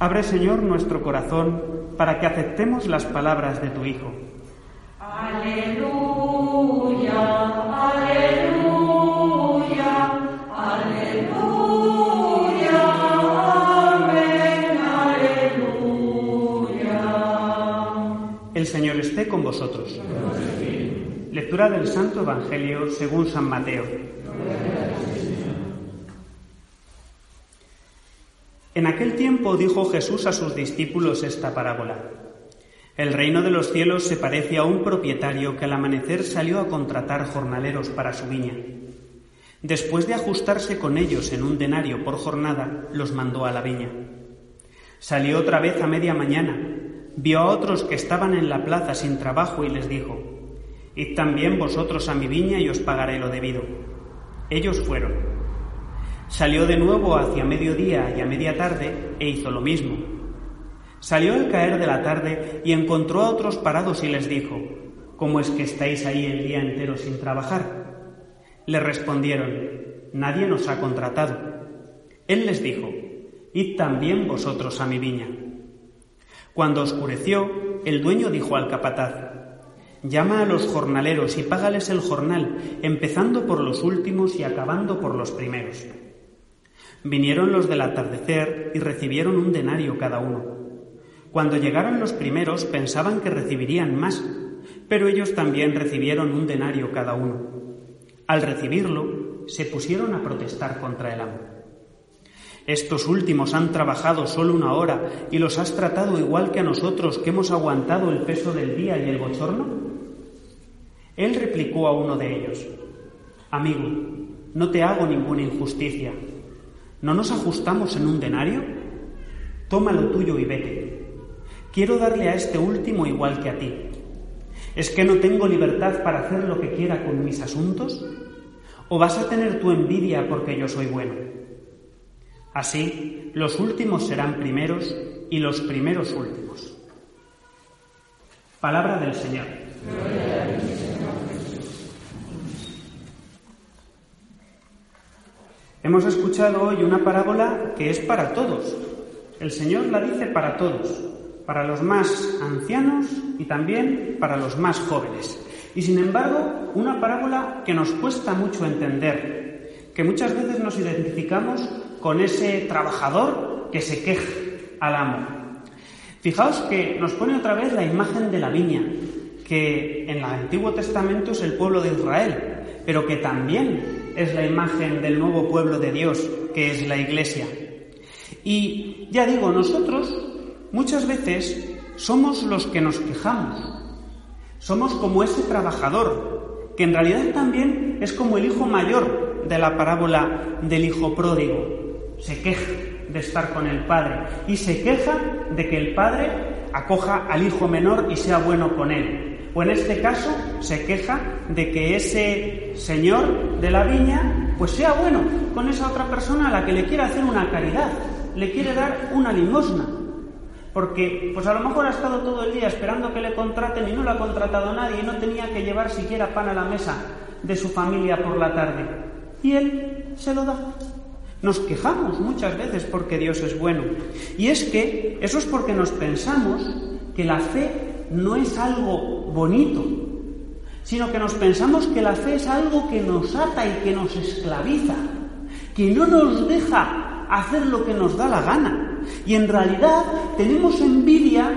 Abre, Señor, nuestro corazón para que aceptemos las palabras de tu Hijo. Vosotros. Lectura del Santo Evangelio según San Mateo. En aquel tiempo dijo Jesús a sus discípulos esta parábola. El reino de los cielos se parece a un propietario que al amanecer salió a contratar jornaleros para su viña. Después de ajustarse con ellos en un denario por jornada, los mandó a la viña. Salió otra vez a media mañana, vio a otros que estaban en la plaza sin trabajo y les dijo, Id también vosotros a mi viña y os pagaré lo debido. Ellos fueron. Salió de nuevo hacia mediodía y a media tarde e hizo lo mismo. Salió al caer de la tarde y encontró a otros parados y les dijo, ¿Cómo es que estáis ahí el día entero sin trabajar? Le respondieron, Nadie nos ha contratado. Él les dijo, Id también vosotros a mi viña. Cuando oscureció, el dueño dijo al capataz, Llama a los jornaleros y págales el jornal, empezando por los últimos y acabando por los primeros. Vinieron los del atardecer y recibieron un denario cada uno. Cuando llegaron los primeros pensaban que recibirían más, pero ellos también recibieron un denario cada uno. Al recibirlo, se pusieron a protestar contra el amo. Estos últimos han trabajado solo una hora y los has tratado igual que a nosotros que hemos aguantado el peso del día y el bochorno. Él replicó a uno de ellos, Amigo, no te hago ninguna injusticia. ¿No nos ajustamos en un denario? Toma lo tuyo y vete. Quiero darle a este último igual que a ti. ¿Es que no tengo libertad para hacer lo que quiera con mis asuntos? ¿O vas a tener tu envidia porque yo soy bueno? Así, los últimos serán primeros y los primeros últimos. Palabra del Señor. Hemos escuchado hoy una parábola que es para todos. El Señor la dice para todos, para los más ancianos y también para los más jóvenes. Y sin embargo, una parábola que nos cuesta mucho entender, que muchas veces nos identificamos con ese trabajador que se queja al amo. Fijaos que nos pone otra vez la imagen de la viña, que en el Antiguo Testamento es el pueblo de Israel, pero que también es la imagen del nuevo pueblo de Dios, que es la Iglesia. Y ya digo, nosotros muchas veces somos los que nos quejamos. Somos como ese trabajador, que en realidad también es como el hijo mayor de la parábola del hijo pródigo. Se queja de estar con el padre y se queja de que el padre acoja al hijo menor y sea bueno con él. O en este caso se queja de que ese señor de la viña pues sea bueno con esa otra persona a la que le quiere hacer una caridad, le quiere dar una limosna. Porque pues a lo mejor ha estado todo el día esperando que le contraten y no lo ha contratado nadie y no tenía que llevar siquiera pan a la mesa de su familia por la tarde. Y él se lo da. Nos quejamos muchas veces porque Dios es bueno. Y es que eso es porque nos pensamos que la fe no es algo bonito, sino que nos pensamos que la fe es algo que nos ata y que nos esclaviza, que no nos deja hacer lo que nos da la gana. Y en realidad tenemos envidia,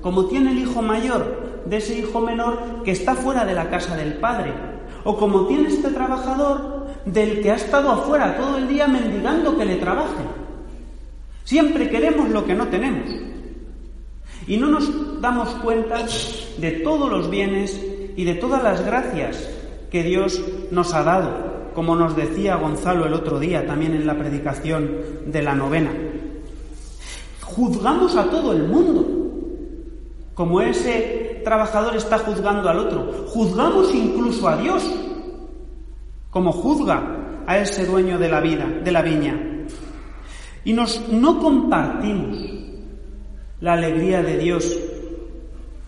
como tiene el hijo mayor, de ese hijo menor que está fuera de la casa del padre, o como tiene este trabajador del que ha estado afuera todo el día mendigando que le trabaje. Siempre queremos lo que no tenemos. Y no nos damos cuenta de todos los bienes y de todas las gracias que Dios nos ha dado, como nos decía Gonzalo el otro día también en la predicación de la novena. Juzgamos a todo el mundo, como ese trabajador está juzgando al otro. Juzgamos incluso a Dios, como juzga a ese dueño de la vida, de la viña. Y nos no compartimos la alegría de Dios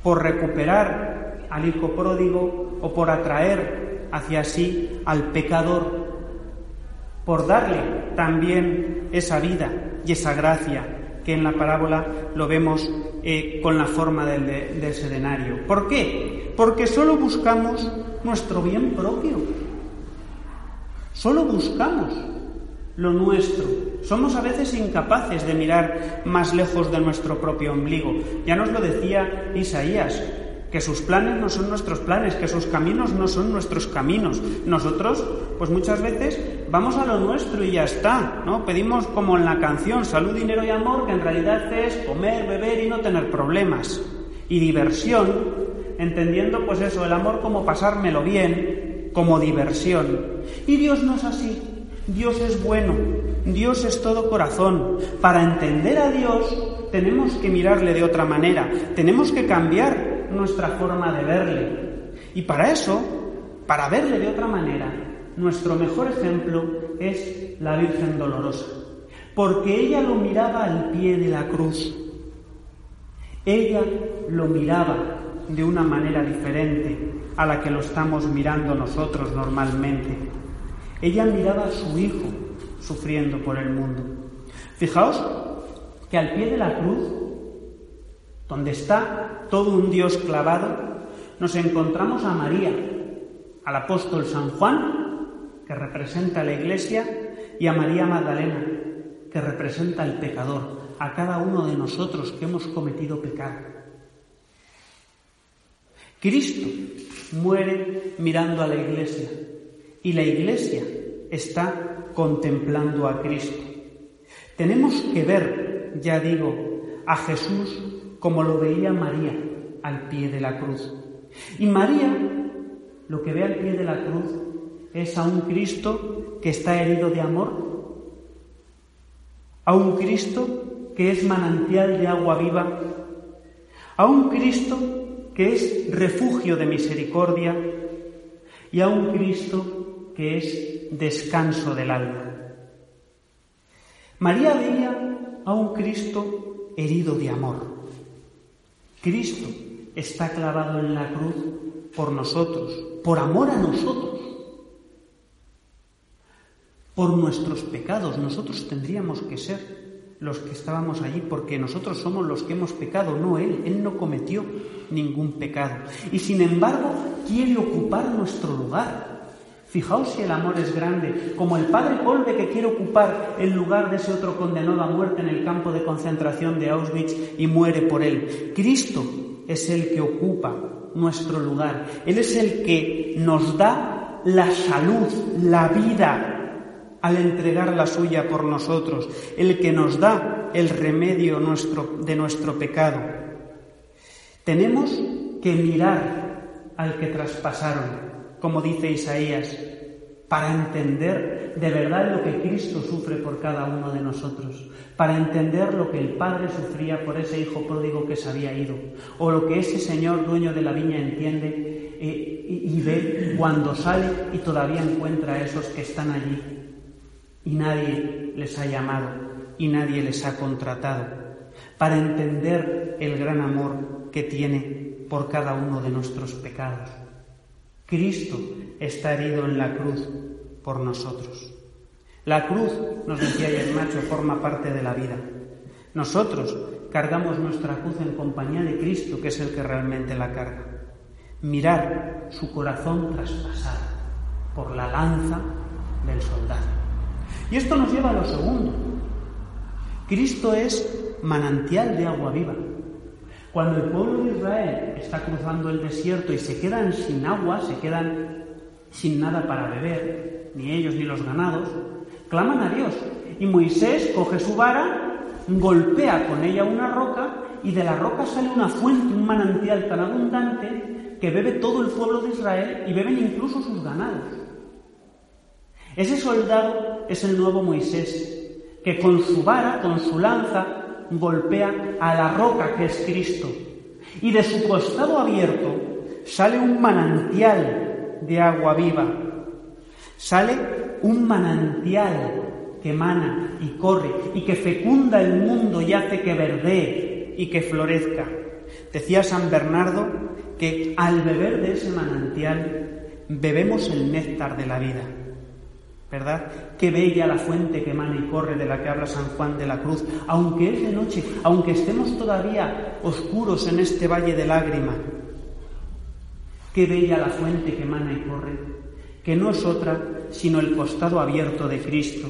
por recuperar al hijo pródigo o por atraer hacia sí al pecador, por darle también esa vida y esa gracia que en la parábola lo vemos eh, con la forma del, del sedenario. ¿Por qué? Porque solo buscamos nuestro bien propio. Solo buscamos lo nuestro. Somos a veces incapaces de mirar más lejos de nuestro propio ombligo. Ya nos lo decía Isaías, que sus planes no son nuestros planes, que sus caminos no son nuestros caminos. Nosotros, pues muchas veces vamos a lo nuestro y ya está, ¿no? Pedimos como en la canción salud, dinero y amor, que en realidad es comer, beber y no tener problemas. Y diversión, entendiendo pues eso, el amor como pasármelo bien, como diversión. Y Dios no es así. Dios es bueno, Dios es todo corazón. Para entender a Dios tenemos que mirarle de otra manera, tenemos que cambiar nuestra forma de verle. Y para eso, para verle de otra manera, nuestro mejor ejemplo es la Virgen Dolorosa, porque ella lo miraba al pie de la cruz. Ella lo miraba de una manera diferente a la que lo estamos mirando nosotros normalmente. Ella miraba a su hijo sufriendo por el mundo. Fijaos que al pie de la cruz donde está todo un Dios clavado, nos encontramos a María, al apóstol San Juan, que representa a la Iglesia, y a María Magdalena, que representa al pecador, a cada uno de nosotros que hemos cometido pecado. Cristo muere mirando a la Iglesia y la Iglesia está contemplando a Cristo. Tenemos que ver, ya digo, a Jesús como lo veía María al pie de la cruz. Y María lo que ve al pie de la cruz es a un Cristo que está herido de amor, a un Cristo que es manantial de agua viva, a un Cristo que es refugio de misericordia y a un Cristo que es descanso del alma. María veía a un Cristo herido de amor. Cristo está clavado en la cruz por nosotros, por amor a nosotros, por nuestros pecados. Nosotros tendríamos que ser los que estábamos allí porque nosotros somos los que hemos pecado, no Él. Él no cometió ningún pecado. Y sin embargo quiere ocupar nuestro lugar. Fijaos si el amor es grande, como el padre Colbe que quiere ocupar el lugar de ese otro condenado a muerte en el campo de concentración de Auschwitz y muere por él. Cristo es el que ocupa nuestro lugar. Él es el que nos da la salud, la vida, al entregar la suya por nosotros, el que nos da el remedio nuestro, de nuestro pecado. Tenemos que mirar al que traspasaron como dice Isaías, para entender de verdad lo que Cristo sufre por cada uno de nosotros, para entender lo que el Padre sufría por ese hijo pródigo que se había ido, o lo que ese Señor dueño de la viña entiende eh, y, ve cuando sale y todavía encuentra a esos que están allí y nadie les ha llamado y nadie les ha contratado, para entender el gran amor que tiene por cada uno de nuestros pecados. Cristo está herido en la cruz por nosotros. La cruz, nos decía ayer Macho, forma parte de la vida. Nosotros cargamos nuestra cruz en compañía de Cristo, que es el que realmente la carga. Mirar su corazón traspasado por la lanza del soldado. Y esto nos lleva a lo segundo. Cristo es manantial de agua viva. Cuando el pueblo de Israel está cruzando el desierto y se quedan sin agua, se quedan sin nada para beber, ni ellos ni los ganados, claman a Dios. Y Moisés coge su vara, golpea con ella una roca y de la roca sale una fuente, un manantial tan abundante que bebe todo el pueblo de Israel y beben incluso sus ganados. Ese soldado es el nuevo Moisés, que con su vara, con su lanza, golpea a la roca que es Cristo. Y de su costado abierto sale un manantial de agua viva. Sale un manantial que emana y corre y que fecunda el mundo y hace que verdee y que florezca. Decía San Bernardo que al beber de ese manantial bebemos el néctar de la vida. ¿Verdad? Qué bella la fuente que emana y corre de la que habla San Juan de la Cruz, aunque es de noche, aunque estemos todavía oscuros en este valle de lágrima. Qué bella la fuente que emana y corre, que no es otra sino el costado abierto de Cristo.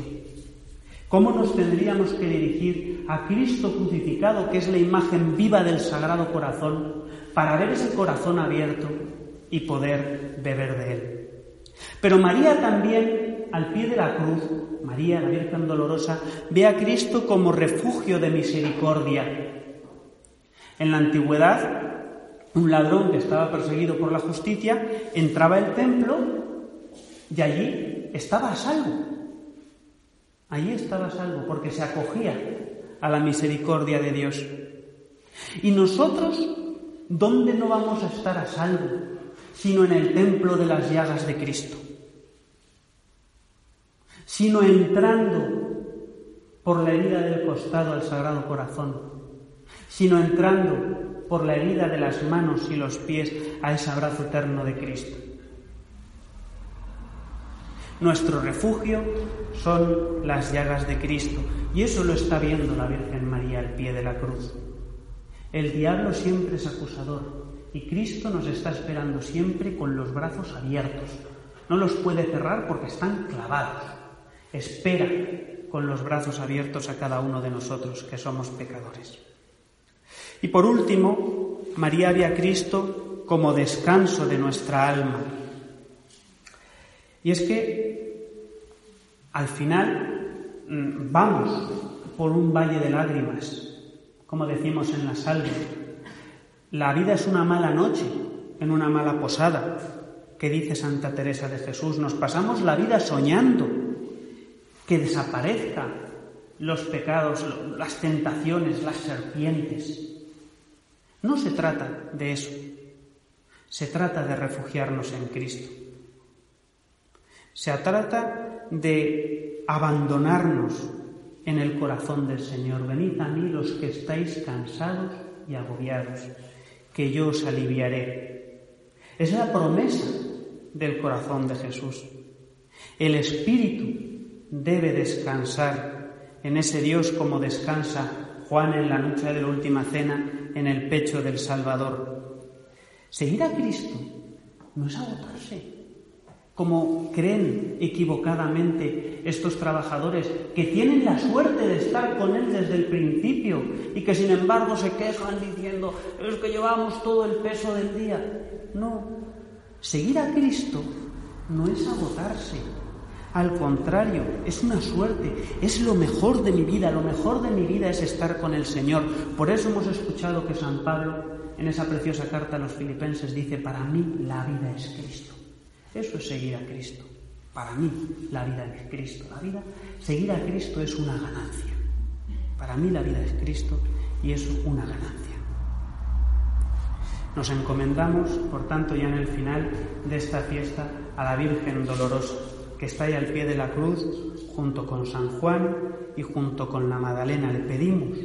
¿Cómo nos tendríamos que dirigir a Cristo crucificado, que es la imagen viva del Sagrado Corazón, para ver ese corazón abierto y poder beber de él? Pero María también, al pie de la cruz, María, la Virgen Dolorosa, ve a Cristo como refugio de misericordia. En la antigüedad, un ladrón que estaba perseguido por la justicia entraba al templo y allí estaba a salvo. Allí estaba a salvo porque se acogía a la misericordia de Dios. Y nosotros, ¿dónde no vamos a estar a salvo? Sino en el templo de las llagas de Cristo. Sino entrando por la herida del costado al Sagrado Corazón. Sino entrando por la herida de las manos y los pies a ese abrazo eterno de Cristo. Nuestro refugio son las llagas de Cristo y eso lo está viendo la Virgen María al pie de la cruz. El diablo siempre es acusador y Cristo nos está esperando siempre con los brazos abiertos. No los puede cerrar porque están clavados. Espera con los brazos abiertos a cada uno de nosotros que somos pecadores. Y por último, María ve a Cristo como descanso de nuestra alma. Y es que al final mm, vamos por un valle de lágrimas, como decimos en la salve. La vida es una mala noche en una mala posada, que dice Santa Teresa de Jesús. Nos pasamos la vida soñando que desaparezcan los pecados, las tentaciones, las serpientes. No se trata de eso. Se trata de refugiarnos en Cristo. Se trata de abandonarnos en el corazón del Señor. Venid a mí los que estáis cansados y agobiados, que yo os aliviaré. Es la promesa del corazón de Jesús. El Espíritu debe descansar en ese Dios como descansa Juan en la noche de la última cena en el pecho del Salvador. Seguir a Cristo no es agotarse, como creen equivocadamente estos trabajadores que tienen la suerte de estar con Él desde el principio y que sin embargo se quejan diciendo, es que llevamos todo el peso del día. No, seguir a Cristo no es agotarse, al contrario, es una suerte, es lo mejor de mi vida, lo mejor de mi vida es estar con el Señor. Por eso hemos escuchado que San Pablo, en esa preciosa carta a los filipenses, dice, para mí la vida es Cristo. Eso es seguir a Cristo. Para mí la vida es Cristo. La vida, seguir a Cristo es una ganancia. Para mí la vida es Cristo y es una ganancia. Nos encomendamos, por tanto, ya en el final de esta fiesta, a la Virgen Dolorosa que está ahí al pie de la cruz, junto con San Juan y junto con la Magdalena. Le pedimos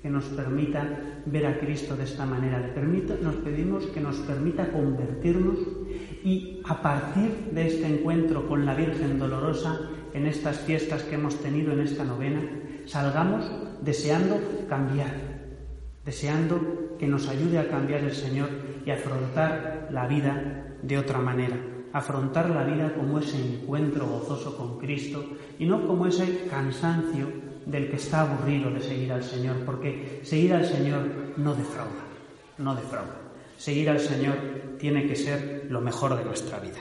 que nos permita ver a Cristo de esta manera. Nos pedimos que nos permita convertirnos y a partir de este encuentro con la Virgen Dolorosa, en estas fiestas que hemos tenido en esta novena, salgamos deseando cambiar, deseando que nos ayude a cambiar el Señor y afrontar la vida de otra manera afrontar la vida como ese encuentro gozoso con Cristo y no como ese cansancio del que está aburrido de seguir al Señor, porque seguir al Señor no defrauda, no defrauda. Seguir al Señor tiene que ser lo mejor de nuestra vida.